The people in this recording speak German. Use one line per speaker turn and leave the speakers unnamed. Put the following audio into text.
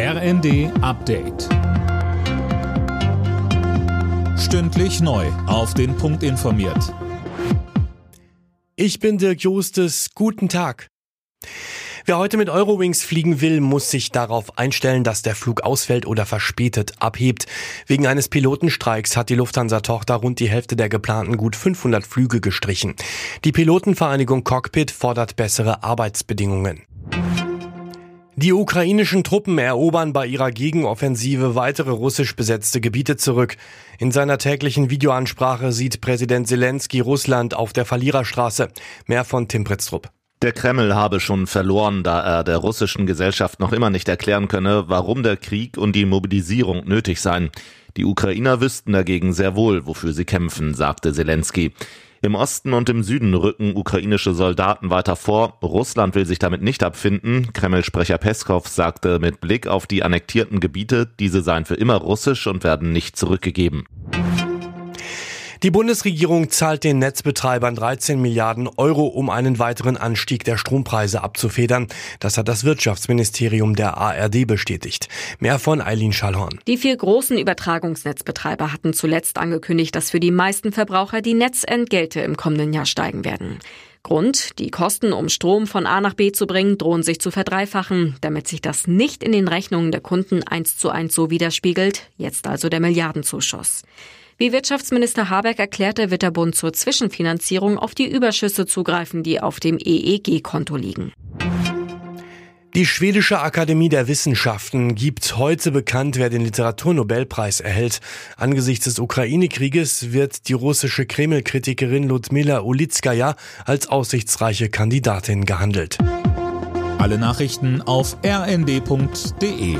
RND Update. Stündlich neu. Auf den Punkt informiert.
Ich bin Dirk Jostes. Guten Tag. Wer heute mit Eurowings fliegen will, muss sich darauf einstellen, dass der Flug ausfällt oder verspätet abhebt. Wegen eines Pilotenstreiks hat die Lufthansa-Tochter rund die Hälfte der geplanten gut 500 Flüge gestrichen. Die Pilotenvereinigung Cockpit fordert bessere Arbeitsbedingungen. Die ukrainischen Truppen erobern bei ihrer Gegenoffensive weitere russisch besetzte Gebiete zurück. In seiner täglichen Videoansprache sieht Präsident Zelensky Russland auf der Verliererstraße. Mehr von Tim Pritztrup.
Der Kreml habe schon verloren, da er der russischen Gesellschaft noch immer nicht erklären könne, warum der Krieg und die Mobilisierung nötig seien. Die Ukrainer wüssten dagegen sehr wohl, wofür sie kämpfen, sagte Zelensky. Im Osten und im Süden rücken ukrainische Soldaten weiter vor. Russland will sich damit nicht abfinden. Kreml-Sprecher Peskov sagte mit Blick auf die annektierten Gebiete, diese seien für immer russisch und werden nicht zurückgegeben.
Die Bundesregierung zahlt den Netzbetreibern 13 Milliarden Euro, um einen weiteren Anstieg der Strompreise abzufedern. Das hat das Wirtschaftsministerium der ARD bestätigt. Mehr von Eileen Schallhorn.
Die vier großen Übertragungsnetzbetreiber hatten zuletzt angekündigt, dass für die meisten Verbraucher die Netzentgelte im kommenden Jahr steigen werden. Grund, die Kosten, um Strom von A nach B zu bringen, drohen sich zu verdreifachen. Damit sich das nicht in den Rechnungen der Kunden eins zu eins so widerspiegelt, jetzt also der Milliardenzuschuss. Wie Wirtschaftsminister Habeck erklärte, wird der Bund zur Zwischenfinanzierung auf die Überschüsse zugreifen, die auf dem EEG-Konto liegen.
Die Schwedische Akademie der Wissenschaften gibt heute bekannt, wer den Literaturnobelpreis erhält. Angesichts des Ukraine-Krieges wird die russische Kreml-Kritikerin Ludmila Ulitskaya als aussichtsreiche Kandidatin gehandelt.
Alle Nachrichten auf rnd.de